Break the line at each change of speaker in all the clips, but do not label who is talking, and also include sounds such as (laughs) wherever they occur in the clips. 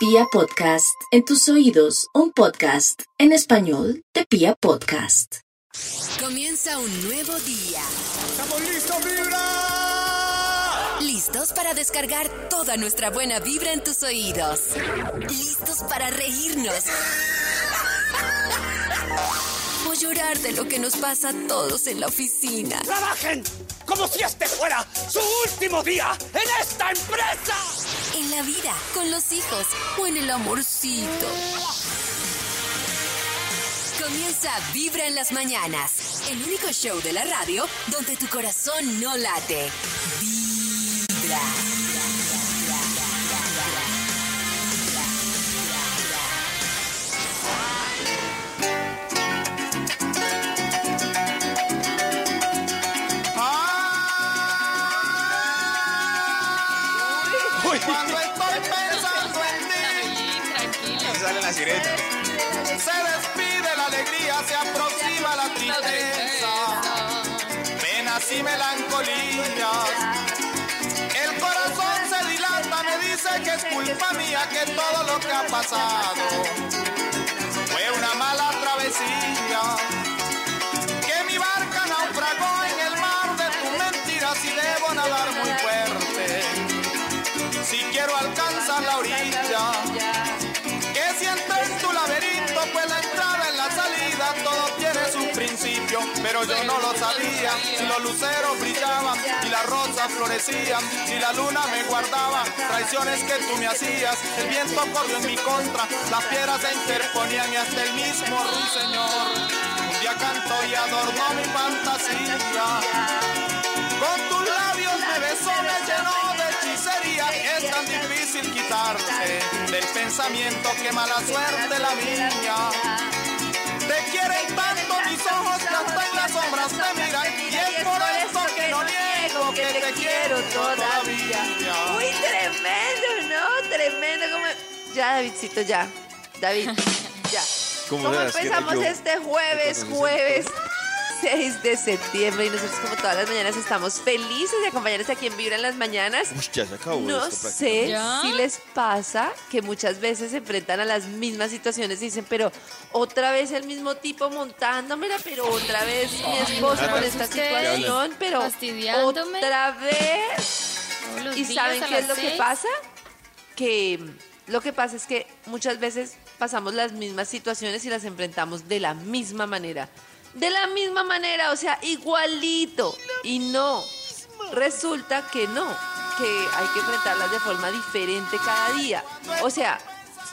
Pia Podcast, en tus oídos, un podcast en español de Pia Podcast.
Comienza un nuevo día.
¡Estamos listos, vibra!
Listos para descargar toda nuestra buena vibra en tus oídos. Listos para reírnos. Llorar de lo que nos pasa a todos en la oficina.
¡Trabajen como si este fuera su último día en esta empresa!
En la vida, con los hijos o en el amorcito. Comienza Vibra en las mañanas. El único show de la radio donde tu corazón no late. Vibra.
Se despide la alegría, se aproxima la tristeza, penas y melancolías. El corazón se dilata, me dice que es culpa mía que todo lo que ha pasado fue una mala travesía. Que mi barca naufragó en el mar de tus mentiras y debo nadar muy fuerte. Si quiero alcanzar la orilla, pero yo no lo sabía. Si los luceros brillaban y las rosas florecían, si la luna me guardaba, traiciones que tú me hacías, el viento corrió en mi contra, las piedras se interponían y hasta el mismo ruiseñor. Un día cantó y adornó mi fantasía. Con tus labios me besó, me llenó de hechicería. Es tan difícil quitarse del pensamiento que mala suerte la mía. Te quieren tanto las sombras te miran. Y es por eso que no niego que te quiero todavía.
Uy, tremendo, ¿no? Tremendo. Como... Ya, Davidcito, ya. David, (laughs) ya.
¿Cómo
¿Cómo empezamos este jueves, jueves 6 de septiembre? Y nosotros, como todas las mañanas, estamos felices de acompañarles aquí en Vibra en las mañanas.
Uy, ya se acabó
No
esto
sé
¿Ya?
si les pasa que muchas veces se enfrentan a las mismas situaciones y dicen, pero otra vez el mismo tipo montándomela, pero otra vez mi esposo con esta situación, pero otra vez. ¿Y saben qué es lo que pasa? Que lo que pasa es que muchas veces pasamos las mismas situaciones y las enfrentamos de la misma manera. De la misma manera, o sea, igualito. Y no, resulta que no, que hay que enfrentarlas de forma diferente cada día. O sea,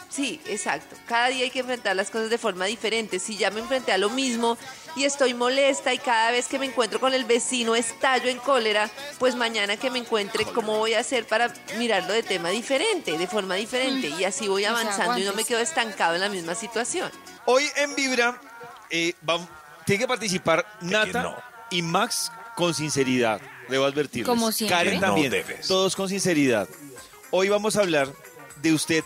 sí, exacto. Cada día hay que enfrentar las cosas de forma diferente. Si ya me enfrenté a lo mismo y estoy molesta y cada vez que me encuentro con el vecino estallo en cólera, pues mañana que me encuentre, ¿cómo voy a hacer para mirarlo de tema diferente, de forma diferente? Y así voy avanzando y no me quedo estancado en la misma situación.
Hoy en Vibra eh, vam- tiene que participar Nata
no.
y Max con sinceridad. Debo advertirles.
Como siempre.
Karen también. Todos con sinceridad. Hoy vamos a hablar de usted.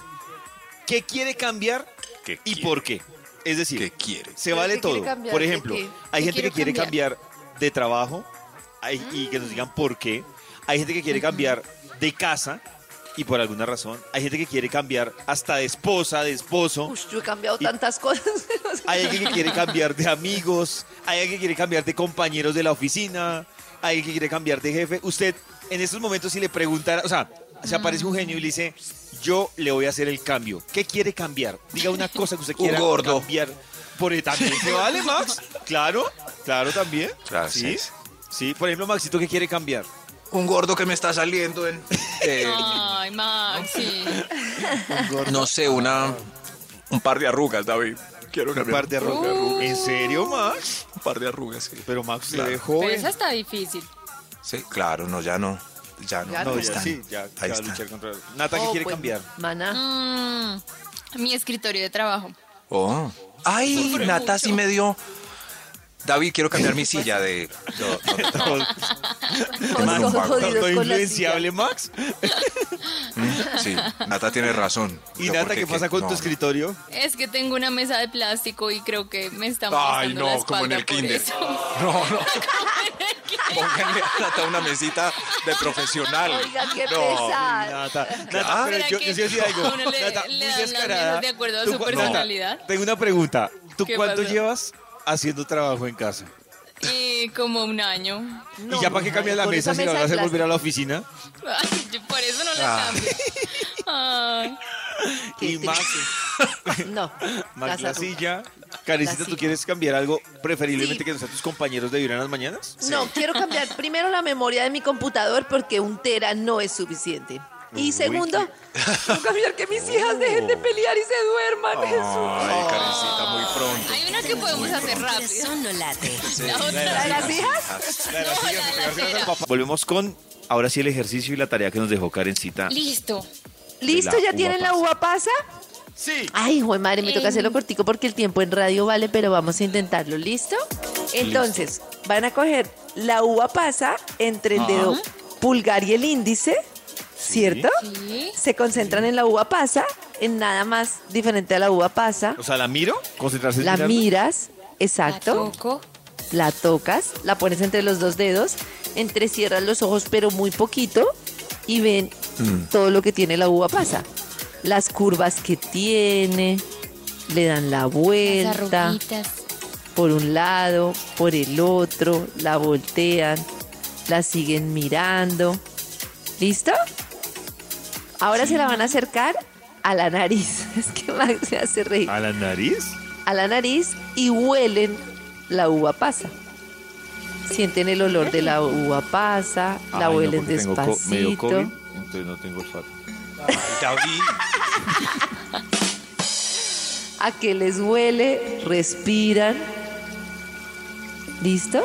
¿Qué quiere cambiar
¿Qué
y
quiere?
por qué? Es decir,
¿Qué quiere?
se
¿Pero
vale
qué quiere
todo.
cambiar?
Por
¿De
ejemplo,
qué?
hay
¿Qué
gente que quiere cambiar de trabajo hay- y que nos digan por qué. Hay gente que quiere cambiar de casa y por alguna razón. Hay gente que quiere cambiar hasta de esposa, de esposo.
Uy, yo he cambiado
Y-
tantas cosas. (laughs)
Hay alguien que quiere cambiar de amigos, hay alguien que quiere cambiar de compañeros de la oficina, hay alguien que quiere cambiar de jefe. Usted, en estos momentos, si le preguntara, o sea, se aparece un genio y le dice, yo le voy a hacer el cambio. ¿Qué quiere cambiar? Diga una cosa que usted
Un
quiera
gordo.
cambiar. Por también se vale, Max. Claro, claro también. Sí.
Sí,
por ejemplo, Maxito, ¿qué quiere cambiar?
Un gordo que me está saliendo en... (laughs) eh,
Ay, Max, sí.
no sé, una... Un par de arrugas, David. Quiero
Un
cambiar
par de arrugas. ¿En serio, Max?
un par de arrugas, sí.
Pero Max,
Claro.
es joven.
Pero esa está difícil.
Sí, claro, no, ya no. Ya no.
Ya
No,
no.
ya
están.
sí, ya,
Ahí
ya
está.
luchar contra... Nata, ¿qué
oh,
quiere
pues,
cambiar?
Mana.
Mm, mi escritorio de trabajo.
Oh. Ay, Nata sí me dio... David, quiero cambiar mi silla de...
No, influenciable, Max.
Sí, Nata tiene razón.
¿Y
Yo,
Nata qué pasa con
no,
tu escritorio?
Es que tengo una mesa de plástico y creo que me está
Ay,
la
no, (laughs) como en el kinder.
eso.
No, no. Pónganle a Nata una mesita de profesional.
Oiga, qué
No.
Nata. Nata, pero
¿Será
yo, yo sí decía algo. Nata,
le
muy descarada.
de acuerdo a su personalidad?
Tengo una pregunta. ¿Tú
¿Qué
cuánto
pasó?
llevas haciendo trabajo en casa?
Eh, como un año.
No,
¿Y ya para qué cambias la mesa
esa
si la vas a volver a la oficina?
Ay, yo por eso no
Ah.
la cambio. Ay, (laughs)
Qué
Y más. (laughs)
No. (laughs)
más la silla. Karencita,
La
¿tú quieres cambiar algo preferiblemente
Sí.
que no sean tus compañeros de vibrar en las mañanas?
No, quiero cambiar primero la memoria de mi computador porque un tera no es suficiente. Y segundo, quiero cambiar que mis hijas dejen de pelear y se duerman.
Oh.
Jesús.
Ay, Karencita, muy pronto.
hay una que podemos hacer rápido.
corazón no late.
La otra.
¿La de las hijas?
La de las
No,
papá. Volvemos con, ahora sí, el ejercicio y la tarea que nos dejó Karencita.
Listo.
¿Listo? ¿Ya tienen la uva pasa?
Sí.
Ay, hijo de madre, me toca
Em.
hacerlo cortico porque el tiempo en radio vale, pero vamos a intentarlo. ¿Listo? Entonces, van a coger la uva pasa entre el dedo pulgar y el índice, ¿cierto?
Sí.
Se concentran en la uva pasa, en nada más diferente a la uva pasa.
O sea, ¿la miro? ¿Concentrarse en
La
mirarla?
miras,
La
exacto.
toco.
La tocas, la pones entre los dos dedos, entrecierras los ojos, pero muy poquito, y ven todo lo que tiene la uva pasa. Las curvas que tiene, le dan la vuelta por un lado, por el otro, la voltean, la siguen mirando. ¿Listo? Ahora se la van a acercar a la nariz. (laughs) Es que Max me hace reír.
¿A la nariz?
A la nariz y huelen la uva pasa. Sienten el olor de la uva pasa, la
Ay, no,
huelen
porque tengo co- me dio COVID,
despacito.
entonces no tengo olfato.
A que les huele, respiran. ¿Listo?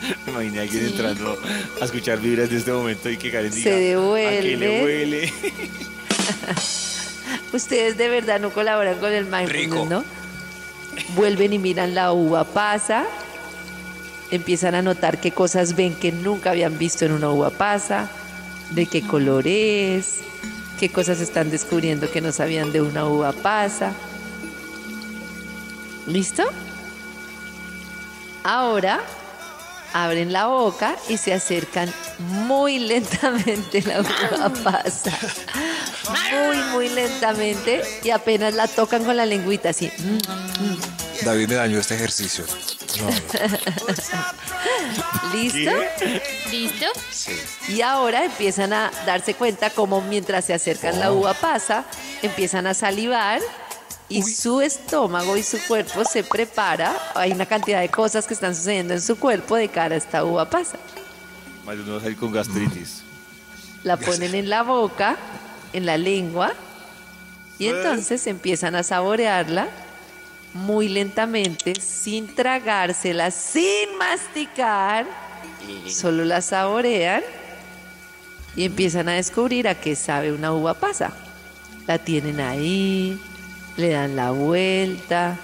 (laughs)
Me imaginé a alguien entrando a escuchar vibras de este momento y que Karen diga,
Se
¿a qué
devuelve.
le huele? (laughs)
Ustedes de verdad no colaboran con el mindfulness. ¿no? Vuelven y miran la uva pasa. Empiezan a notar qué cosas ven que nunca habían visto en una uva pasa, de qué color es, qué cosas están descubriendo que no sabían de una uva pasa. ¿Listo? Ahora abren la boca y se acercan muy lentamente (laughs) la uva pasa. Muy, muy lentamente y apenas la tocan con la lengüita así.
David me dañó este ejercicio. No, (laughs)
¿Listo?
¿Listo?
sí.
Y ahora empiezan a darse cuenta como mientras se acercan la uva pasa, empiezan a salivar y su estómago y su cuerpo se prepara. Hay una cantidad de cosas que están sucediendo en su cuerpo de cara a esta uva pasa.
De uno va a salir con gastritis.
La ponen en la boca, en la lengua, y entonces empiezan a saborearla muy lentamente, sin tragársela, sin masticar. Solo la saborean y empiezan a descubrir a qué sabe una uva pasa. La tienen ahí, le dan la vuelta,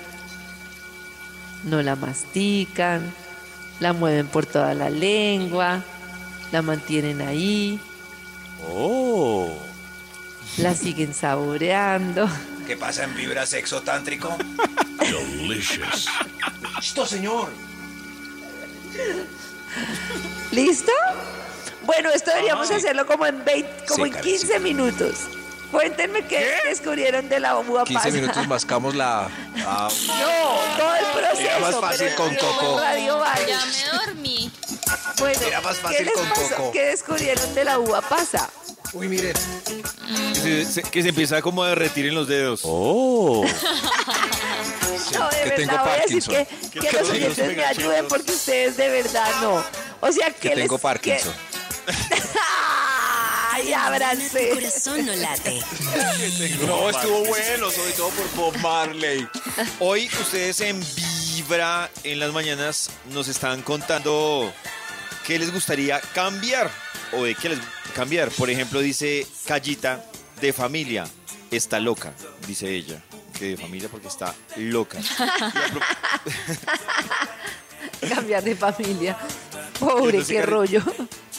no la mastican, la mueven por toda la lengua, la mantienen ahí,
Oh.
la siguen saboreando.
¿Qué pasa en Vibra Sexo Tántrico? (laughs) Esto, señor.
¿Listo? Bueno, esto deberíamos hacerlo como en 20, como
Sí,
en
Karen,
15
sí.
minutos. Cuéntenme qué, descubrieron de la uva
15
pasa.
minutos mascamos la. Ah, (laughs)
No, todo el proceso.
Era más fácil
pero
con Coco.
Radio.
Ya me dormí.
Bueno,
Era más
¿qué
fácil
les
con
pasó?
Coco.
¿Qué descubrieron de la uva pasa?
Uy, miren.
Que se, se- que se empieza como a derretir en los dedos. (laughs)
Oh. (laughs)
No, de
que
verdad
tengo
voy a decir
Parkinson.
que,
Que
los oyentes me ayuden porque ustedes de verdad no. O sea, que
Que tengo
les,
Parkinson.
Ay, ábranse.
corazón no late.
No, estuvo bueno, sobre todo por Bob Marley.
Hoy ustedes en Vibra en las mañanas nos están contando qué les gustaría cambiar o de qué les cambiar. Por ejemplo, dice Callita de familia, está loca, dice ella. Que de familia porque está loca. (laughs)
Cambiar de familia. Pobre, qué rollo.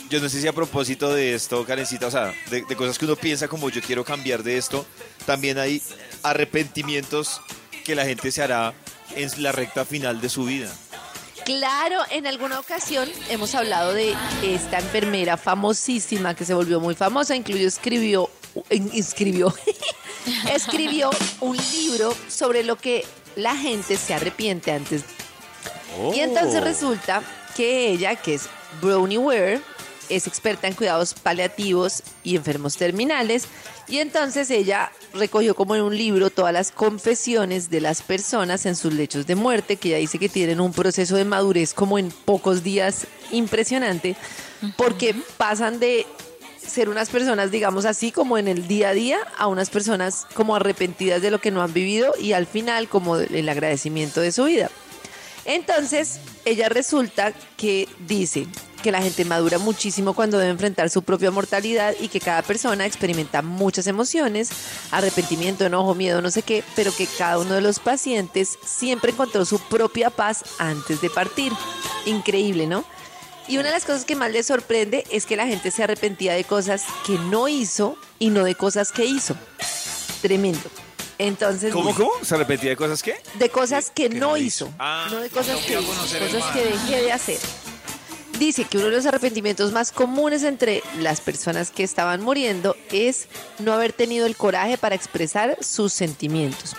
Yo no sé si a propósito de esto, Karencita, o sea, de, de cosas que uno piensa como yo quiero cambiar de esto, también hay arrepentimientos que la gente se hará en la recta final de su vida.
Claro, en alguna ocasión hemos hablado de esta enfermera famosísima que se volvió muy famosa, incluso escribió, in- inscribió, (laughs) escribió un libro sobre lo que la gente se arrepiente antes. Y entonces resulta que ella, que es Brownie Ware, es experta en cuidados paliativos y enfermos terminales. Y entonces ella recogió como en un libro todas las confesiones de las personas en sus lechos de muerte, que ella dice que tienen un proceso de madurez como en pocos días impresionante, porque pasan de ser unas personas, digamos así, como en el día a día, a unas personas como arrepentidas de lo que no han vivido y al final como el agradecimiento de su vida. Entonces, ella resulta que dice que la gente madura muchísimo cuando debe enfrentar su propia mortalidad y que cada persona experimenta muchas emociones, arrepentimiento, enojo, miedo, no sé qué, pero que cada uno de los pacientes siempre encontró su propia paz antes de partir. Increíble, ¿no? Y una de las cosas que más le sorprende es que la gente se arrepentía de cosas que no hizo y no de cosas que hizo. Tremendo. Entonces,
¿Cómo, cómo? ¿Se repetía de cosas qué?
de cosas que,
que
no, hizo,
hizo.
Ah,
no de cosas
no
que hizo, cosas que dejé de hacer. Dice que uno de los arrepentimientos más comunes entre las personas que estaban muriendo es no haber tenido el coraje para expresar sus sentimientos.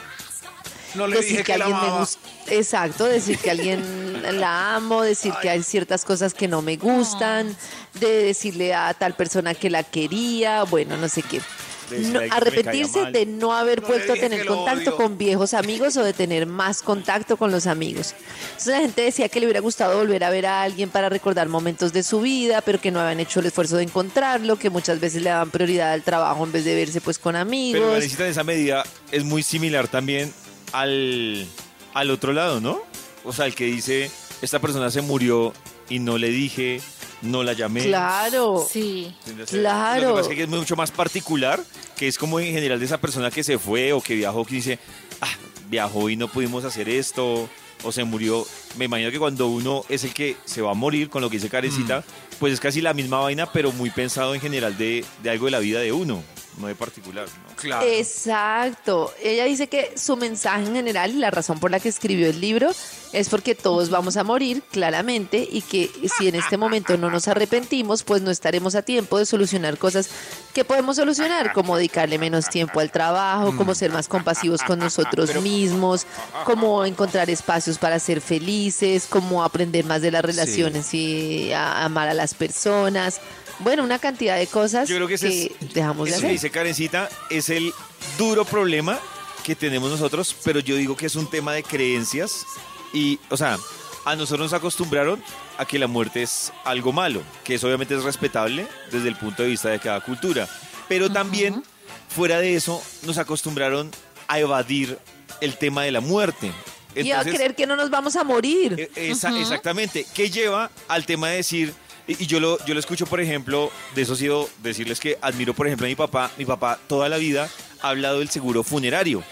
No le
decir
dije
que,
que la
alguien me
amaba.
gusta. Exacto, decir que alguien la amo, decir que hay ciertas cosas que no me gustan, de decirle a tal persona que la quería, bueno, no sé qué. No- arrepentirse de no haber vuelto a tener contacto con viejos amigos o de tener más contacto con los amigos. Entonces la gente decía que le hubiera gustado volver a ver a alguien para recordar momentos de su vida, pero que no habían hecho el esfuerzo de encontrarlo, que muchas veces le daban prioridad al trabajo en vez de verse pues con amigos.
Pero Vanesita, en esa medida es muy similar también al, al otro lado, ¿no? O sea, el que dice, esta persona se murió y no le dije, no la llamé.
Claro.
Sí.
Claro.
Lo que pasa es que es mucho más particular, que es como en general de esa persona que se fue o que viajó, que dice, ah, viajó y no pudimos hacer esto, o se murió. Me imagino que cuando uno es el que se va a morir, con lo que dice Carecita, pues es casi la misma vaina, pero muy pensado en general de, de algo de la vida de uno, no de particular. ¿no?
Claro.
Exacto. Ella dice que su mensaje en general y la razón por la que escribió el libro es porque todos vamos a morir, claramente, y que si en este momento no nos arrepentimos, pues no estaremos a tiempo de solucionar cosas que podemos solucionar, como dedicarle menos tiempo al trabajo, como ser más compasivos con nosotros mismos, como encontrar espacios para ser felices, como aprender más de las relaciones y a- amar a las personas. Bueno, una cantidad de cosas
Yo creo que ese es-
dejamos de
Eso que
hacer.
dice Karencita es el duro problema que tenemos nosotros, pero yo digo que es un tema de creencias y, o sea, a nosotros nos acostumbraron a que la muerte es algo malo, que eso obviamente es respetable desde el punto de vista de cada cultura, pero también fuera de eso nos acostumbraron a evadir el tema de la muerte.
y a
Entonces,
creer que no nos vamos a morir.
esa- Exactamente, que lleva al tema de decir, y, y yo, lo, yo lo escucho, por ejemplo, de eso ha sido decirles que admiro, por ejemplo, a mi papá, mi papá toda la vida ha hablado del seguro funerario.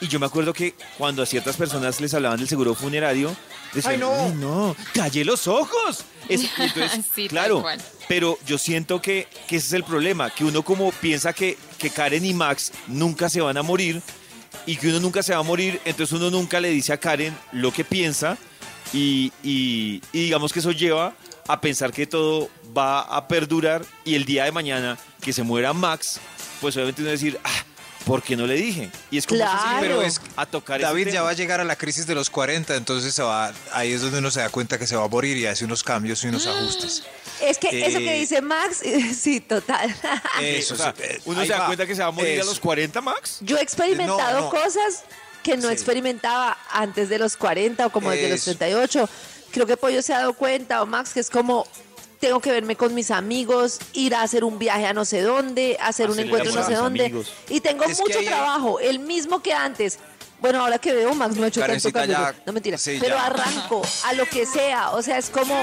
Y yo me acuerdo que cuando a ciertas personas les hablaban del seguro funerario, decían,
¡Ay, no!
"Uy, no, calle los ojos. Es- (laughs) entonces,
Sí,
claro, pero yo siento que, que ese es el problema, que uno como piensa que, que Karen y Max nunca se van a morir y que uno nunca se va a morir, entonces uno nunca le dice a Karen lo que piensa y, y- y digamos que eso lleva a pensar que todo va a perdurar y el día de mañana que se muera Max, pues obviamente uno va a decir, ah, ¿por qué no le dije? Y es como
Claro.
eso sí,
Pero es
a tocar
David ya va a llegar a la crisis de los 40, entonces se va, ahí es donde uno se da cuenta que se va a morir y hace unos cambios y unos (gasps) ajustes.
Es que eso que
Eh,
dice Max, (laughs) sí, total. (laughs)
Eso,
O sea,
eh,
uno se da
va.
cuenta que se va a morir a los 40, Max.
Yo he experimentado
No, no.
cosas que no
Sí.
experimentaba antes de los 40 o como desde los
Eso.
38. Creo que Pollo se ha dado cuenta, o Max, que es como tengo que verme con mis amigos, ir a hacer un viaje a no sé dónde, hacer un encuentro no sé dónde.
amigos.
Y tengo
Es
mucho trabajo, el mismo que antes. Bueno, ahora que veo, Max no ha hecho tanto
ya-
No mentira.
sí,
pero
ya.
arranco a lo que sea. O sea, es como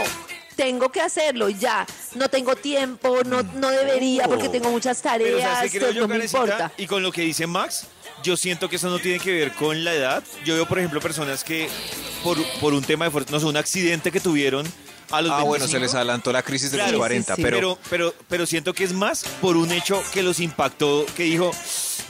tengo que hacerlo ya. No tengo tiempo, no, no debería porque tengo muchas
Pero ¿sabes
tareas,
qué creo yo,
no me importa.
Y con lo que dice Max, yo siento que eso no tiene que ver con la edad. Yo veo, por ejemplo, personas que por, por un tema de fuerza, no sé, un accidente que tuvieron a los
Ah, bueno, se
25.
les adelantó la crisis de
Claro.
los 40,
Sí, sí, sí.
pero,
pero, pero, pero siento que es más por un hecho que los impactó, que dijo,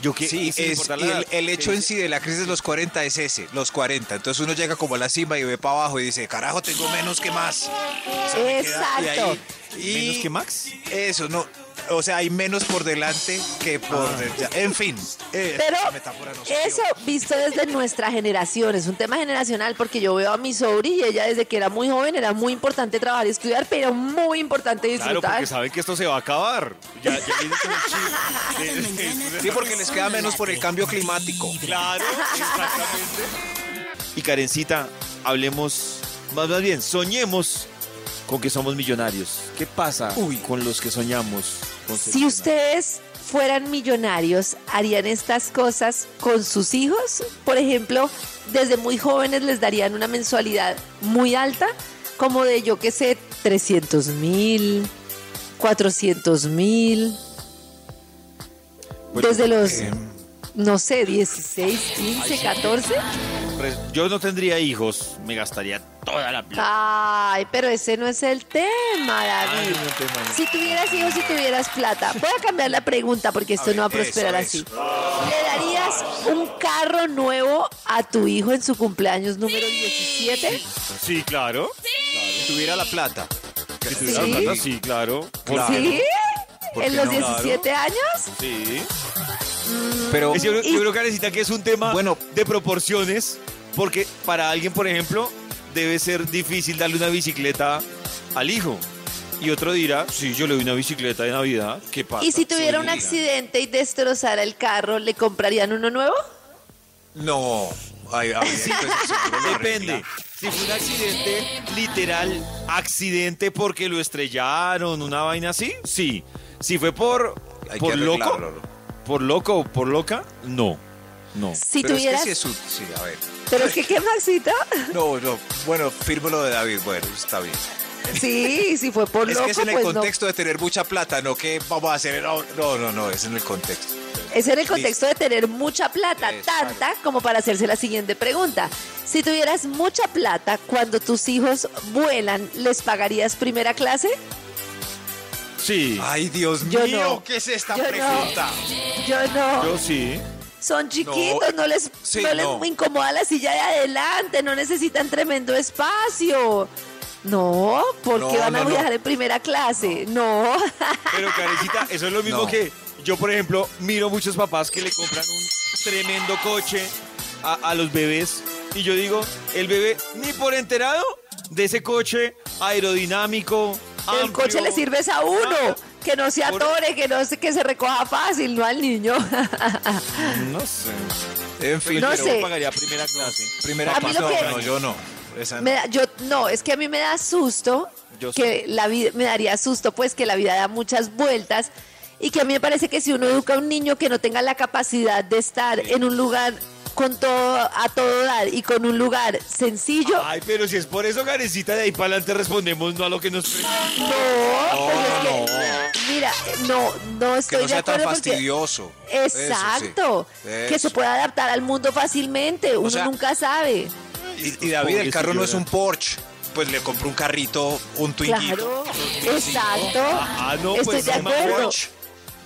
Yo que
Sí, es, el,
edad,
el hecho en sí de la crisis de los 40 es ese, los 40. Entonces uno llega como a la cima y ve para abajo y dice, carajo, tengo menos que más. O sea, me queda- y
Exacto.
ahí- y
menos que Max.
Eso, no. O sea, hay menos por delante que por... ya, En fin. eh,
Pero
no
eso visto desde nuestra generación, es un tema generacional porque yo veo a mi sobri y ella desde que era muy joven era muy importante trabajar y estudiar, pero muy importante
Claro,
disfrutar.
porque saben que esto se va a acabar. Ya, ya (laughs)
Sí, porque les queda menos por el cambio climático.
Claro, exactamente. (laughs) Y Karencita, hablemos, más, más bien, soñemos con que somos millonarios. ¿Qué pasa
Uy.
con los que soñamos? con
Si ustedes fueran millonarios, ¿harían estas cosas con sus hijos? Por ejemplo, desde muy jóvenes les darían una mensualidad muy alta, como de, yo qué sé, 300 mil, 400 mil.
Bueno,
Desde los,
eh,
no sé, 16, 15, 14.
Yo no tendría hijos, me gastaría toda la plata.
Ay, pero ese no es el tema,
Ay,
David.
no, tema, no.
Si tuvieras hijos y tuvieras plata, voy a cambiar la pregunta porque esto
ver,
no va a prosperar
eso,
así.
eso.
¿Le darías un carro nuevo a tu hijo en su cumpleaños número 17?
Sí, claro.
Si tuviera la plata.
Si tuviera
¿Sí?
plata, sí, claro.
¿Sí?
¿Por
¿En los
no?
17 años?
Sí.
Pero
Es- Yo, creo-
Y-
yo creo, Karencita, que es un tema
Bueno.
de proporciones, porque para alguien, por ejemplo, debe ser difícil darle una bicicleta al hijo. Y otro dirá, sí, yo le doy una bicicleta de Navidad. ¿Qué pasa?
¿Y si tuviera un accidente y destrozara el carro, le comprarían uno nuevo?
no. Ay, pues,
Depende. Si fue un accidente literal, accidente porque lo estrellaron, una vaina así, sí. Si fue por,
Hay que
por loco,
arreglarlo.
Por loco o por loca, no. No.
Si
Pero
tuvieras...
es que es Sí, a ver.
¿Pero es que qué, Maxito?
No, no. Bueno, firmo lo de David. Bueno, está bien.
Sí, si fue por
Es
loco,
que es en el
pues no.
contexto de tener mucha plata, no que vamos a hacer. No, no, no, no, es en el contexto.
Es en el contexto de tener mucha plata, tanta como para hacerse la siguiente pregunta. Si tuvieras mucha plata, cuando tus hijos vuelan, ¿les pagarías primera clase?
Sí.
Ay, Dios
Yo
mío,
no.
¿qué es esta
Yo no.
pregunta?
Yo no.
Yo sí.
Son chiquitos, no, les,
sí,
no les
no.
incomoda la silla de adelante, no necesitan tremendo espacio. No, porque
No,
van a
no, no.
viajar en primera clase. No.
Pero Karencita, eso es lo mismo
No.
que yo, por ejemplo, miro muchos papás que le compran un tremendo coche a, a los bebés y yo digo, el bebé ni por enterado de ese coche aerodinámico.
El coche le sirves a uno,
nada.
que no se atore, que no se, que se recoja fácil, no al niño.
No sé.
En fin,
No
pero
sé.
Yo pagaría primera clase.
primera clase.
que-
No, yo no. Esa no.
Me da- yo no, es que a mí me da susto
Yo
que la vida me daría susto pues que la vida da muchas vueltas y que a mí me parece que si uno educa a un niño que no tenga la capacidad de estar en un lugar con todo a todo dar y con un lugar sencillo,
Ay, pero si es por eso, Karencita, de ahí para adelante respondemos no a lo que nos preguntan.
no, pues es que, mira, no, no
Que
estoy
no
de
sea tan
acuerdo porque
fastidioso. Eso sí.
Exacto, que se pueda adaptar al mundo fácilmente, uno
sea,
nunca sabe.
Y, y David, el carro no es un Porsche. Pues le compró un carrito, un Twinquito.
Claro, exacto.
Ah, no,
Estoy
pues
de acuerdo.
Porsche.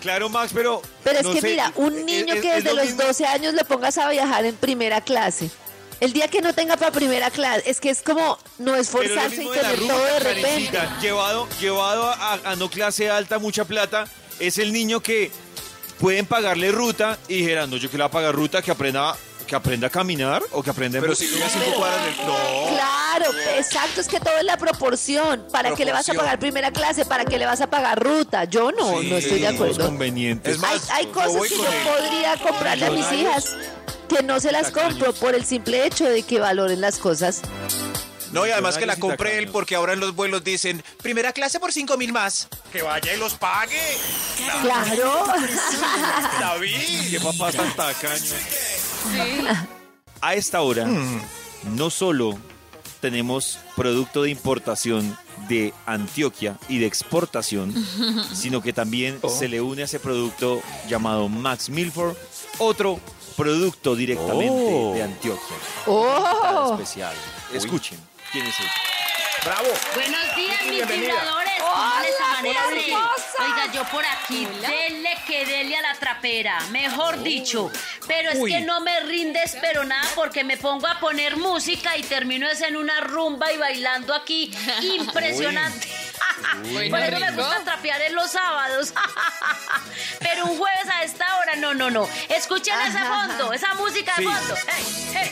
Claro, Max, pero.
Pero es que
sé,
mira, un
es-
niño
es-
que
es
desde
lo
los
mismo-
12 años le pongas a viajar en primera clase. El día que no tenga para primera clase, es que es como no esforzarse y
de
tener todo de repente.
Llevado, llevado a, a no clase alta, mucha plata, es el niño que pueden pagarle ruta y dijeran, no, yo que le voy a pagar ruta, que aprenda, que aprenda a caminar o que aprenda a
Pero si vive a cinco cuadras del. No.
Claro, exacto, es que todo es la proporción. ¿Para qué le vas a pagar primera clase? ¿Para qué le vas a pagar ruta? Yo no,
Sí,
no estoy de acuerdo.
conveniente.
Es más,
Hay, cosas
voy
que
con
yo podría comprarle a mis
millonarios.
hijas que no se las compro por el simple hecho de que valoren las cosas.
No, y además que la compré él
tacaños.
porque ahora en los vuelos dicen primera clase por cinco mil más. Que vaya y los pague.
Claro.
David.
Qué papá tan A esta hora, no solo tenemos producto de importación de Antioquia y de exportación, (laughs) sino que también se le une a ese producto llamado Max Milford, otro producto directamente
Oh.
de Antioquia.
Oh.
Especial. Escuchen, ¿quién es él?
Bravo.
Buenos días, mis
Bienvenida.
vibradores.
¿cómo les
Hola.
Oiga, yo por aquí, dele que dele a la trapera, mejor dicho. Pero es
Uy.
que no me rindes, pero nada, porque me pongo a poner música y termino es en una rumba y bailando aquí. (laughs) Impresionante. (laughs) Por eso me gusta trapear en los sábados. (laughs) Pero un jueves a esta hora, no, no, no. Escuchen ese fondo, esa música de
Sí.
fondo. ¡Ey, ey,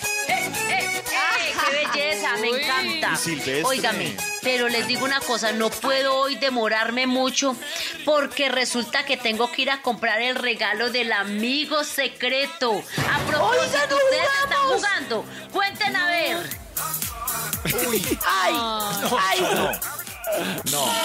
belleza! Me encanta.
Silvestre.
Óigame, pero les digo una cosa, no puedo hoy demorarme mucho porque resulta que tengo que ir a comprar el regalo del amigo secreto. A propósito, ustedes están jugando. Cuenten a ver.
Ay, ay,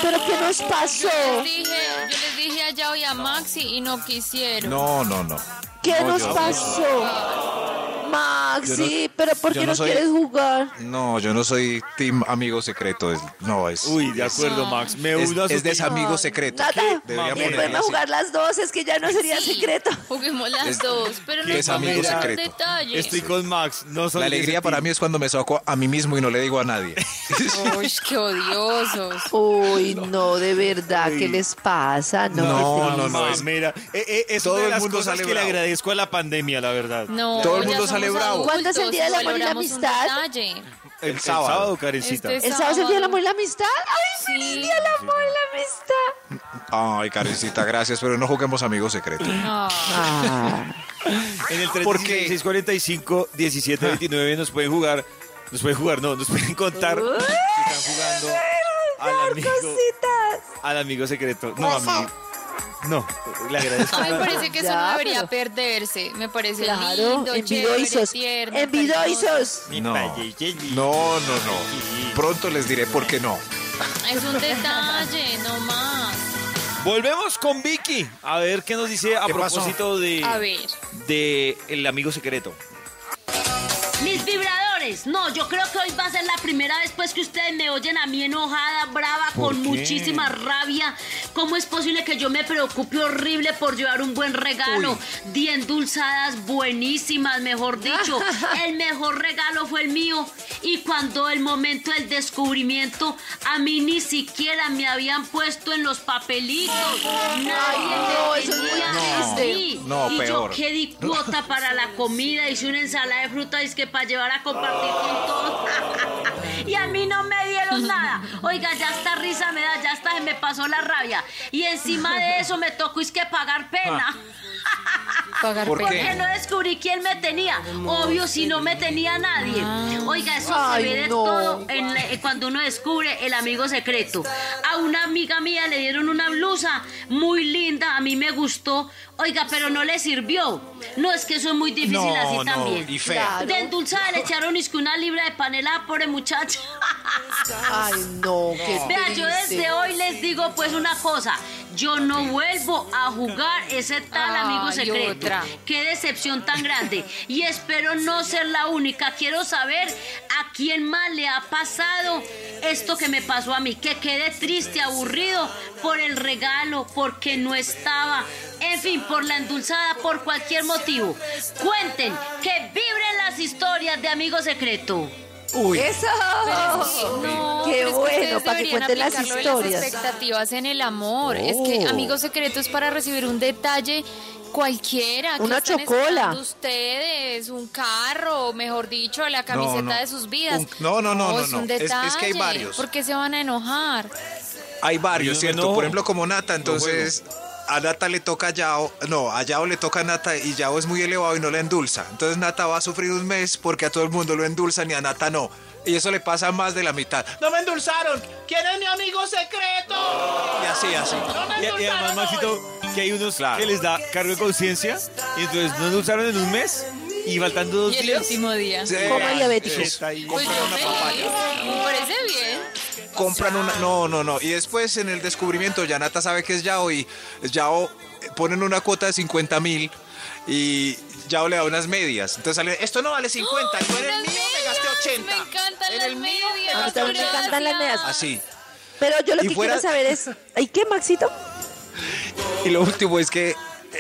pero ¿qué nos pasó?
Yo les dije, yo les dije a Yao y a Maxi y no quisieron.
No, no, no.
¿Qué
No,
nos pasó? Maxi,
Yo
pero ¿por qué
no
no,
soy-
quieres jugar?
No, yo no soy team amigo secreto. es- no, es.
Uy, de acuerdo,
No.
Max. Me
Es, es de
team.
amigo secreto.
Nata, podemos jugar las dos, es que ya no sería
Sí.
secreto.
Juguemos las
Es-
dos, pero no
es amigo secreto.
detalles.
Estoy con Max. No soy
La alegría para
team.
mí es cuando me saco a mí mismo y no le digo a nadie.
Uy, qué odiosos. (laughs)
Uy, no, de verdad, ¿qué les pasa? No,
No, no, no, es-
Mira, eh, eh, es
Todo
una de
el mundo
cosas
sale
que le agradezco a la pandemia, la verdad.
No,
Todo el mundo
somos
sale bravo.
adultos,
¿Cuándo es el Día del Amor y la amistad?
El,
sábado.
sábado, Karencita.
Este
¿El sábado es el día del amor y la amistad? ¡Ay,
Sí.
feliz día del amor y la amistad!
Ay, Karencita, gracias, pero no juguemos amigo secreto.
Ah,
Ah,
En el
¿Por qué?
3645 1729 nos pueden jugar. Nos pueden jugar, no, nos pueden contar
Uy,
si están jugando al amigo,
cositas.
al amigo secreto. No, amigo. No, le agradezco.
a mí me parece que eso
Ya,
no debería
pero-
perderse. Me parece
Claro,
lindo, chévere,
envidiosos.
tierno.
Envidiosos.
No. No, no, no. Pronto les diré por qué no.
cariñoso. Es un detalle, no más.
Volvemos con Vicky. A ver qué nos dice a
¿Qué pasó?
propósito de,
A ver.
de el amigo secreto.
Mis vibradores. No, yo creo que hoy va a ser la primera vez pues que ustedes me oyen a mí enojada, brava,
¿Por
con
qué?
muchísima rabia. ¿Cómo es posible que yo me preocupe horrible por llevar un buen regalo? Di endulzadas buenísimas, mejor dicho. (laughs) El mejor regalo fue el mío. Y cuando el momento del descubrimiento, a mí ni siquiera me habían puesto en los papelitos. Nadie
no,
me
eso es muy
tenía
triste.
así.
No,
y
peor.
yo que di cuota para la comida, hice una ensalada de fruta y es que para llevar a compartir con todos. (laughs) y a mí no me dieron nada. Oiga, ya hasta risa me da, ya hasta se me pasó la rabia. Y encima de eso me tocó es que pagar pena.
Pagar
¿Por?
Porque no descubrí quién me tenía. Obvio, si no me tenía nadie. Oiga, eso
Ay,
se ve de
no.
todo en la- eh, cuando uno descubre el amigo secreto. A una amiga mía le dieron una blusa muy linda, a mí me gustó. Oiga, pero no le sirvió. No, es que eso es muy difícil
No,
así
no,
también.
y fea.
Claro.
De endulzada le echaron es que una libra de panela, pobre muchacha.
Ay, no, qué
Vea, yo
triste.
desde hoy les digo pues una cosa. Yo no vuelvo a jugar ese tal amigo secreto.
otra.
Qué decepción tan grande. Y espero no ser la única. Quiero saber a quién más le ha pasado esto que me pasó a mí. Que quedé triste, aburrido por el regalo, porque no estaba. En fin, por la endulzada, por cualquier motivo. Cuenten, que vibren las historias de amigo secreto.
Uy,
¡Eso!
No,
Qué
pero es que
bueno,
ustedes
para que
deberían
cuenten las historias.
expectativas en el amor. Es que
Oh.
amigo secreto es para recibir un detalle cualquiera. ¿Qué
Una chocola.
ustedes? Un carro, mejor dicho, la camiseta
no.
de sus vidas.
Un- no, no, no, no,
es un
no. Es- es que hay varios.
¿Por qué se van a enojar?
hay varios, ¿cierto?
no.
Por ejemplo, como Nata, entonces a Nata le toca a Yao, no, a Yao le toca a Nata y Yao es muy elevado y no le endulza. Entonces Nata va a sufrir un mes porque a todo el mundo lo endulzan y a Nata no. Y eso le pasa a más de la mitad. ¡No me endulzaron! ¿Quién es mi amigo secreto? Y así, así.
Y, y además, Maxito, que hay unos
Claro.
que les da cargo de conciencia y entonces no lo usaron en un mes y faltando dos
Y el
días.
último día.
Sí,
Como diabéticos.
Pues yo feliz. Me parece bien.
Compran una. No, no, no. Y después en el descubrimiento ya Nata sabe que es Yao y Yao ponen una cuota de 50 mil y Yao le da unas medias. Entonces sale, esto no vale 50, yo en el
Las
mío me gasté
medias,
80.
Me encantan
En
las
el mío me
medias.
Me encantan las medias.
Así.
Pero yo lo
Y
que
fuera-
quiero saber es, ¿ay qué, Maxito? (laughs)
Y lo último es que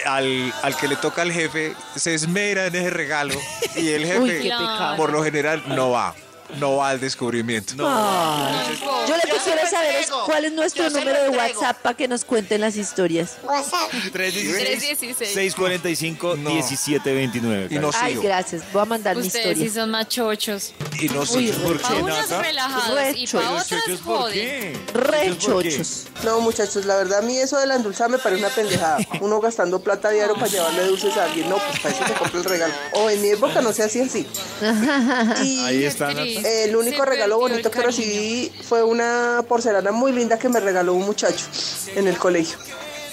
al, al que le toca al jefe se esmera en ese regalo y el jefe
Uy,
por lo general no va. No va al descubrimiento.
Ay, yo lo que quiero saber es ¿Cuál es nuestro número de. WhatsApp para que nos cuenten las historias?
WhatsApp. (laughs)
316.
645-1729.
Y no
Ay,
sigo.
gracias. Voy a mandar mi
Ustedes sí
historia.
son machochos.
Y no sigo.
¿Por
Para
qué,
unas
Nata?
relajadas y para otras
Chochos, ¿por
joden.
qué?
Re
Chochos, ¿por qué?
chochos.
No, muchachos, la verdad a mí eso del endulzar me parece una pendejada. Uno gastando plata diario para llevarle dulces a alguien. No, pues para eso se compra el regalo. O en mi época no se hacía así. (laughs) Y
Ahí está,
el único regalo bonito que recibí fue una porcelana muy linda que me regaló un muchacho en el colegio.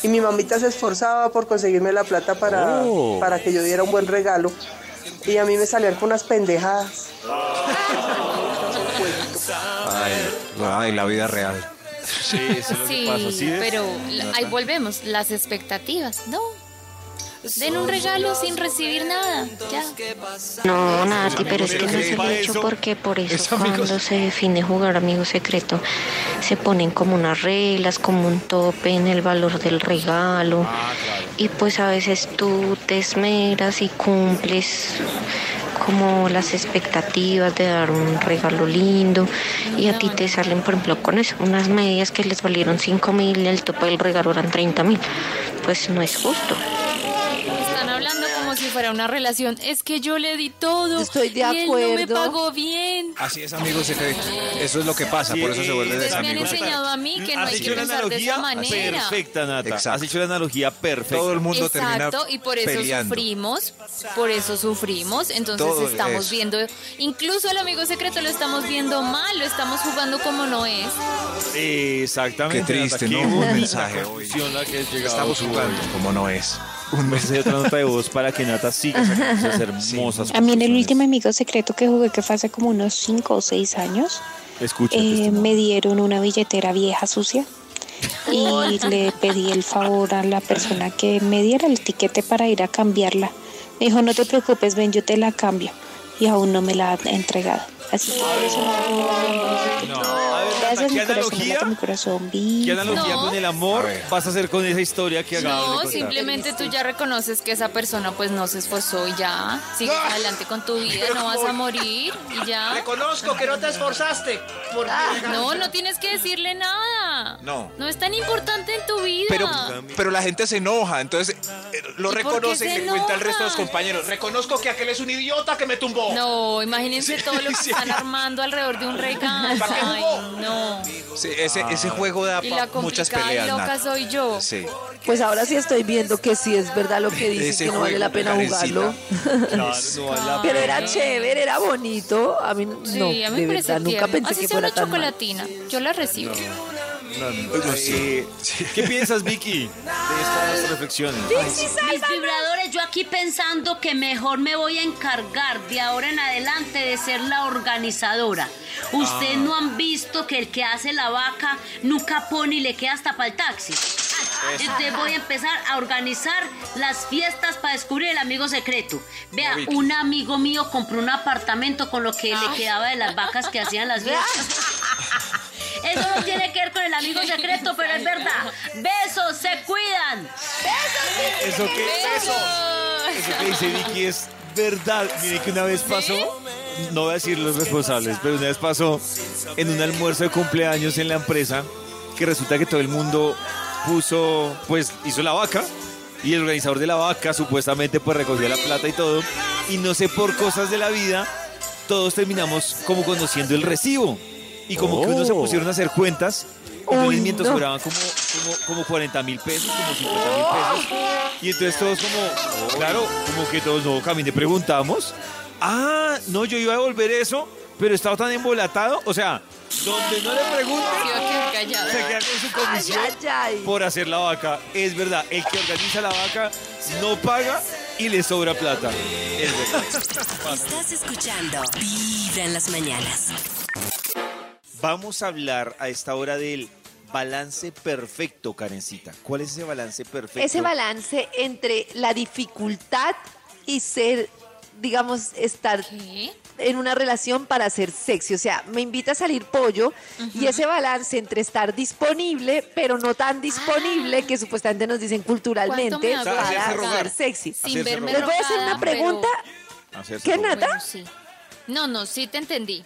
Y mi mamita se esforzaba por conseguirme la plata para,
Oh.
para que yo diera un buen regalo. Y a mí me salían con unas pendejadas.
Ay, ay, la vida real.
Sí, eso es lo que
Sí,
pasa. ¿sí
pero ahí volvemos, las expectativas, ¿no? Den un regalo sin recibir nada, ya.
No, Nati, pero es que no es el
para
hecho porque por eso
es amigos.
cuando se define jugar amigo secreto se ponen como unas reglas, como un tope en el valor del regalo y pues a veces tú te esmeras y cumples como las expectativas de dar un regalo lindo y a ti te salen por ejemplo con eso, unas medias que les valieron 5 mil y el tope del regalo eran 30 mil, pues no es justo.
Como si fuera una relación. Es que yo le di todo.
Estoy de
y él no me
acuerdo.
pagó bien.
Así es, amigos secretos. Eso es lo que pasa,
Sí,
por eso se vuelven
Ustedes me han
desamigos.
enseñado a mí que no hay que
una
pensar de esa
analogía
manera.
perfecta, Nata.
Exacto.
Has hecho la analogía perfecta.
Todo el mundo termina
Exacto, y por eso
peleando.
sufrimos, por eso sufrimos, entonces
Todo
estamos
eso.
viendo, incluso el amigo secreto lo estamos viendo mal, lo estamos jugando como no es.
Exactamente.
Qué triste,
Nata,
¿no? Un mensaje hoy.
la que
Estamos jugando
hoy.
como no es.
Un mensaje, otra nota de voz para que Nata siga esas hermosas
A mí en el último amigo secreto que jugué, que fue hace como unos 5 o 6 años,
Escucha.
eh, me dieron una billetera vieja sucia y (laughs) le pedí el favor a la persona que me diera el tiquete para ir a cambiarla. Me dijo, no te preocupes, ven, yo te la cambio. Y aún no me la ha entregado. Así que por eso no. Gracias,
¿qué
mi
analogía?
lata, mi corazón.
¿Qué analogía
No.
con el amor
A
vas a hacer con esa historia que acabas de
No, simplemente tú ya reconoces que esa persona pues no se esforzó y ya, sigues adelante con tu vida, no vas a morir y ya.
Reconozco que no te esforzaste. Por
No, no tienes que decirle nada.
No.
No es tan importante en tu vida.
Pero, pero la gente se enoja, entonces eh, lo
¿Y por qué
reconoce y cuenta al resto de los compañeros.
Reconozco que aquel es un idiota que me tumbó.
No, imagínense
Sí,
todo lo que (laughs)
sí.
están armando alrededor de un regalo.
¿Para qué
Ay,
jugó?
Sí, ese, ese juego da
Y la
muchas peleas.
y loca
Nat.
soy yo.
Sí.
Pues ahora sí estoy viendo que sí es verdad lo que dicen,
Ese
que no vale la pena jugarlo.
Claro, (laughs) no vale la
Pero era chévere, era bonito. A mí
Sí,
no,
a mí
de
me
verdad, nunca pensé
Así
que fuera
una
tan mal.
chocolatina. Yo la recibo.
Eh, ¿Qué piensas, Vicky, de (laughs) estas reflexiones?
Mis vibradores, yo aquí pensando que mejor me voy a encargar de ahora en adelante de ser la organizadora. Ustedes no han visto que el que hace la vaca nunca pone y le queda hasta para el taxi. Ah, Entonces voy a empezar a organizar las fiestas para descubrir el amigo secreto. Vea, un amigo mío compró un apartamento con lo que le quedaba de las vacas que hacían las fiestas. Eso no tiene que ver con el amigo secreto, pero es verdad. Besos, se cuidan.
¿Eso qué eso? Eso que dice Vicky es verdad. Mire que una vez pasó, no voy a decir los responsables, pero una vez pasó en un almuerzo de cumpleaños en la empresa que resulta que todo el mundo puso, pues hizo la vaca y el organizador de la vaca supuestamente pues recogió la plata y todo y no sé por cosas de la vida todos terminamos como conociendo el recibo y como que unos se pusieron a hacer cuentas entonces
Uy,
mientras
no.
cobraban como, como, como 40 mil pesos, como 50 mil pesos. Y entonces todos como, claro, como que todos no, Camine, preguntamos. Ah, no, yo iba a devolver eso, pero estaba tan embolatado. O sea, donde no le pregunten, se queda con su
Ay,
comisión
ay, ay.
por hacer la vaca. Es verdad, el que organiza la vaca no paga y le sobra plata. Es verdad.
Estás escuchando Vibra en las mañanas.
Vamos a hablar a esta hora del balance perfecto, Karencita. ¿Cuál es ese balance perfecto?
Ese balance entre la dificultad y ser, digamos, estar
¿Qué?
en una relación para ser sexy. O sea, me invita a salir pollo y ese balance entre estar disponible, pero no tan disponible, que supuestamente nos dicen culturalmente,
¿Cuánto me
hago
para ser sexy.
Sin verme
Les voy a hacer una pregunta. ¿Qué. Nata?
Bueno, sí. No, no, sí te entendí.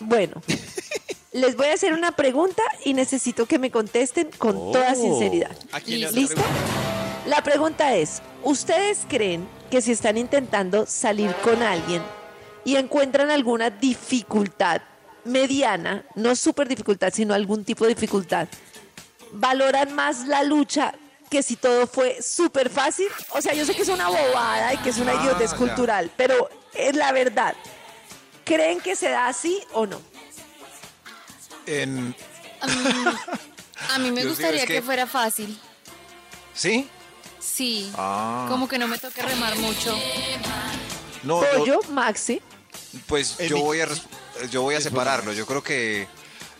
Bueno, (laughs) Les voy a hacer una pregunta y necesito que me contesten con
Oh.
toda sinceridad.
¿A quién le hace la
¿Listo? La pregunta es, ¿ustedes creen que si están intentando salir con alguien y encuentran alguna dificultad mediana, no súper dificultad, sino algún tipo de dificultad, valoran más la lucha que si todo fue súper fácil? O sea, yo sé que es una bobada y que es una
Ah,
idiotez cultural, pero es la verdad. ¿Creen que se da así o no?
En,
A mí me gustaría que...
que-
fuera fácil.
¿Sí?
Sí.
Ah.
Como que no me toque remar mucho.
No, yo-
Pollo, Maxi.
Pues yo
mi-
voy a yo voy a separarlo. Yo creo que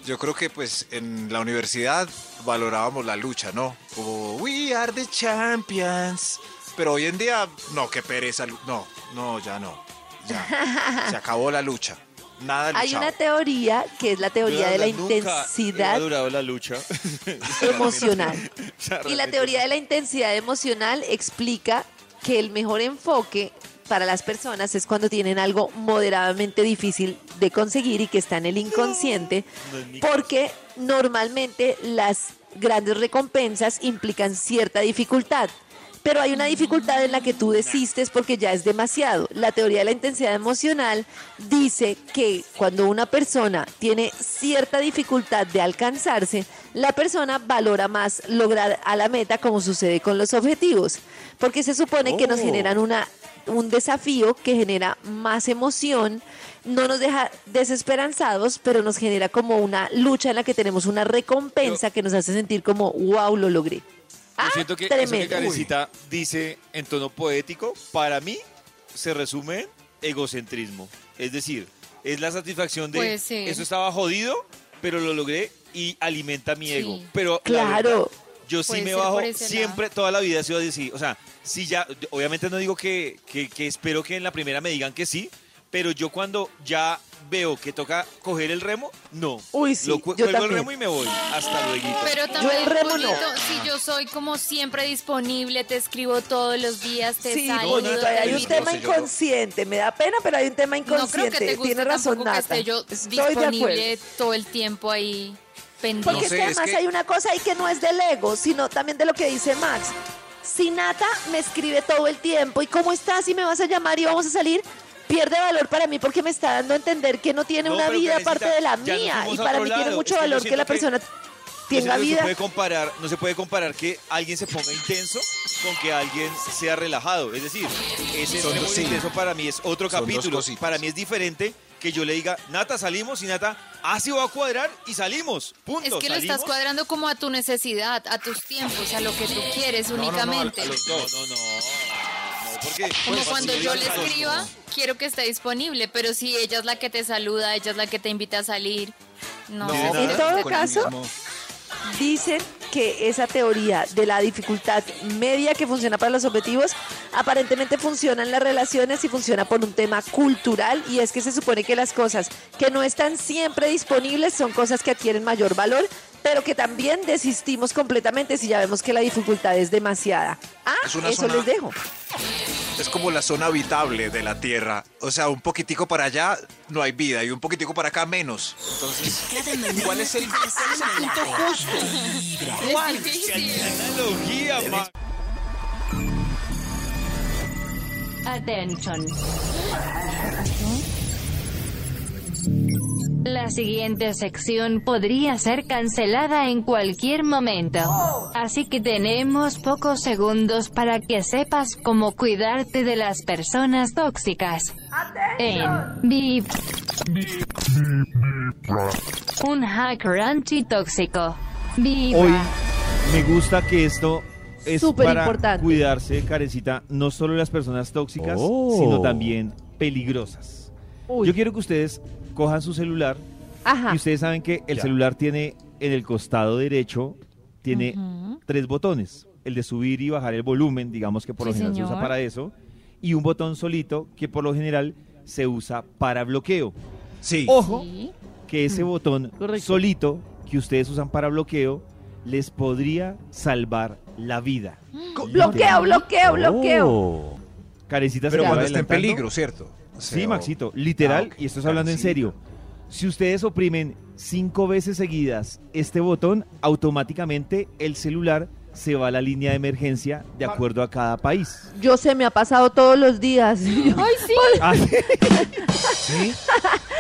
yo creo que pues en la universidad valorábamos la lucha, ¿no? Como we are the champions. Pero hoy en día no, qué pereza. No, no, ya no. Ya. (laughs) Se acabó la lucha. Nada
Hay
luchado.
una teoría que es la teoría de la intensidad
ha durado la lucha. (laughs) (laughs)
emocional. Y la teoría de la intensidad emocional explica que el mejor enfoque para las personas es cuando tienen algo moderadamente difícil de conseguir y que está en el inconsciente, porque normalmente las grandes recompensas implican cierta dificultad. Pero hay una dificultad en la que tú desistes porque ya es demasiado. La teoría de la intensidad emocional dice que cuando una persona tiene cierta dificultad de alcanzarse, la persona valora más lograr a la meta como sucede con los objetivos. Porque se supone que nos
Oh.
generan una, un desafío que genera más emoción, no nos deja desesperanzados, pero nos genera como una lucha en la que tenemos una recompensa que nos hace sentir como, wow, lo logré.
Yo
Ah,
siento que eso que. Karencita dice en tono poético, para mí se resume en egocentrismo. Es decir, es la satisfacción de
Puede ser.
eso estaba jodido, pero lo logré y alimenta mi ego.
Sí.
Pero la
Claro.
verdad, yo sí
Puede
me
ser
bajo
por ese
siempre, toda la vida ha sido así. O sea, si ya, obviamente no digo que, que, que espero que en la primera me digan que sí, pero yo cuando ya veo que toca coger el remo, no.
Uy, sí,
Lo cu-
yo
cuelgo el remo y me voy. Hasta luego.
Pero también,
el remo no.
Si yo soy como siempre disponible, te escribo todos los días, te
Sí,
saludo.
hay un tema
yo
inconsciente, me da pena, pero hay un tema
No creo
inconsciente.
que te guste
Tiene razón,
tampoco que
Nata.
esté yo
Estoy de acuerdo.
disponible todo el tiempo ahí pendiente.
Porque
No
es
sé,
que
es
además
que-
hay una cosa ahí que no es del ego, sino también de lo que dice Max. Si Nata me escribe todo el tiempo, ¿y cómo estás? ¿Y me vas a llamar y vamos a salir? Pierde valor para mí porque me está dando a entender que no tiene
No,
una vida aparte de la mía. Y para mí tiene mucho
Es que
valor que la
que-
persona
Yo
tenga
que No se,
vida.
puede comparar, no se puede comparar que alguien se ponga intenso con que alguien sea relajado. Es decir, ese
Son
extremo intenso para mí es otro
Son
capítulo. Para mí es diferente que yo le diga, Nata, salimos y Nata, así va a cuadrar y salimos. Punto.
Es que lo estás cuadrando como a tu necesidad, a tus tiempos, a lo que tú quieres
No, no, no, a-
únicamente.
a los dos. No, no, no. no, porque,
Como
pues,
cuando yo le escriba, quiero que esté disponible, pero si ella es la que te saluda, ella es la que te invita a salir, no.
No,
En
todo caso, Dicen que esa teoría de la dificultad media que funciona para los objetivos aparentemente funciona en las relaciones y funciona por un tema cultural y es que se supone que las cosas que no están siempre disponibles son cosas que adquieren mayor valor, pero que también desistimos completamente si ya vemos que la dificultad es demasiada. Ah,
Es
eso
zona-
les dejo.
Es como la zona habitable de la Tierra. O sea, un poquitico para allá no hay vida y un poquitico para acá menos. Entonces, ¿cuál es el.
Vibra.
Es difícil.
Analogía, ma-
Attention. La siguiente sección podría ser cancelada en cualquier momento. Así que tenemos pocos segundos para que sepas cómo cuidarte de las personas tóxicas. En Beep. Un hacker antitóxico. Viva.
Hoy me gusta que esto es
Súper
para
importante.
cuidarse, carecita, no solo de las personas tóxicas,
Oh.
sino también peligrosas.
Uy.
Yo quiero que ustedes cojan su celular
Ajá.
y ustedes saben que el
Ya.
celular tiene en el costado derecho tiene tres botones, el de subir y bajar el volumen, digamos que por lo general se usa para eso, y un botón solito que por lo general se usa para bloqueo.
sí.
Ojo,
Sí.
que ese botón
Correcto.
solito que ustedes usan para bloqueo les podría salvar la vida.
Bloqueo, bloqueo, bloqueo.
Oh.
Carecita se
Pero cuando está en peligro, ¿cierto?
Sí, Maxito, literal,
Ah,
y esto es hablando en serio.
Si ustedes oprimen cinco veces seguidas este botón, automáticamente el celular se va a la línea de emergencia de acuerdo a cada país.
Yo se me ha pasado todos los días. (laughs)
¡Ay, sí! (laughs)
Ah, ¿sí? (laughs)
¿Sí?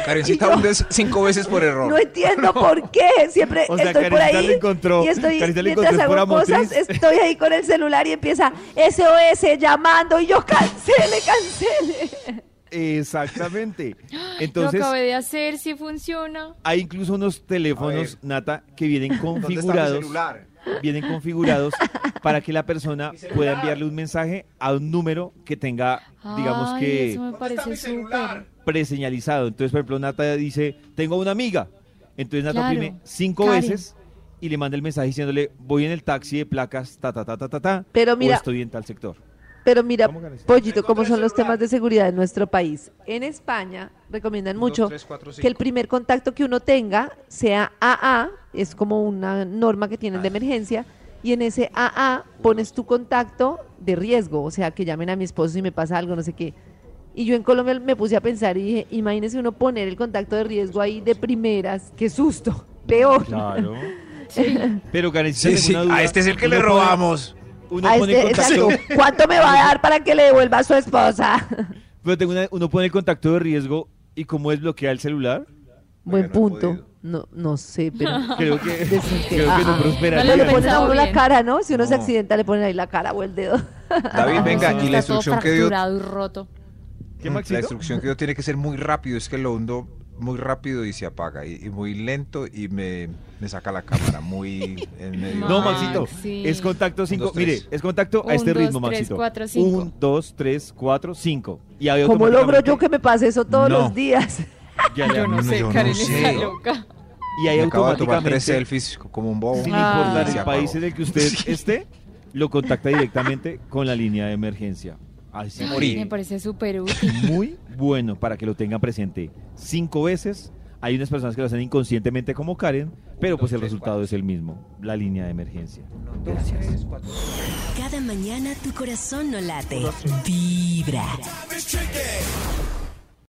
Karencita hunde cinco veces por error.
No entiendo por qué. Siempre
O sea,
estoy por
Karencita
ahí
lo encontró-
y estoy
Karencita lo
mientras
encontró
hago
por
cosas,
Amotriz.
estoy ahí con el celular y empieza SOS llamando y yo cancele, cancele.
Exactamente. (gasps)
Lo
Entonces,
acabé de hacer, sí funciona.
hay incluso unos teléfonos, Nata, que vienen
¿Dónde está mi
configurados.
celular?
Vienen configurados (laughs) para que la persona pueda enviarle un mensaje a un número que tenga, digamos
Ay,
que
Eso me parece súper.
preseñalizado. Entonces, por ejemplo, Nata dice, tengo una amiga. Entonces Nata
Claro.
oprime cinco
Karen.
veces y le manda el mensaje diciéndole, voy en el taxi de placas, ta, ta, ta, ta, ta, ta,
Pero mira-
o estoy en tal sector.
Pero mira. Pollito, cómo son los temas de seguridad en nuestro país. En España recomiendan mucho
tres, cuatro,
que el primer contacto que uno tenga sea AA, es como una norma que tienen de emergencia, y en ese AA pones tu contacto de riesgo, o sea, que llamen a mi esposo si me pasa algo, no sé qué. Y yo en Colombia me puse a pensar y dije, imagínese uno poner el contacto de riesgo ahí de primeras, qué susto, peor.
Claro. (laughs) Pero Karencita,
Sí, sí, a este es el que le robamos.
Uno
A
pone
este-
contacto,
exacto. (laughs) ¿Cuánto me va a dar para que le devuelva a su esposa? (laughs)
pero tengo una- uno pone el contacto de riesgo y cómo desbloquea el celular.
Buen punto. No, no sé, pero (laughs)
Creo que, creo que no
ah,
prosperaría.
no le ponen a uno la cara, ¿no? Si uno se
No.
accidenta, le ponen ahí la cara o el dedo.
David, venga,
Uno
y la instrucción que dio
y roto.
¿Qué?
La instrucción que dio tiene que ser muy rápido, es que lo hundo muy rápido y se apaga, y, y muy lento y me, me saca la cámara muy (laughs) en medio.
No,
de-
Maxito,
Maxi.
es contacto 5.
dos,
Mire, es contacto a este
dos,
ritmo,
tres,
Maxito.
cuatro, cinco.
1, 2, 3, 4, 5. Y ahí
¿Cómo logro yo que me pase eso todos
No.
los días? (laughs)
Ya, ya.
Yo no
no,
sé,
yo no
Karen
sé.
está loca.
Y ahí
Me acabo de tomar
automáticamente,
tres selfies como un bobo.
sin
Ah.
importar el país en el que usted (laughs) esté, lo contacta directamente con la línea de emergencia. Así
Morí.
Me parece súper (laughs) útil.
muy bueno para que lo tengan presente cinco veces. Hay unas personas que lo hacen inconscientemente como Karen, pero pues el resultado es el mismo, la línea de emergencia. Gracias.
Cada mañana tu corazón no late. Vibra.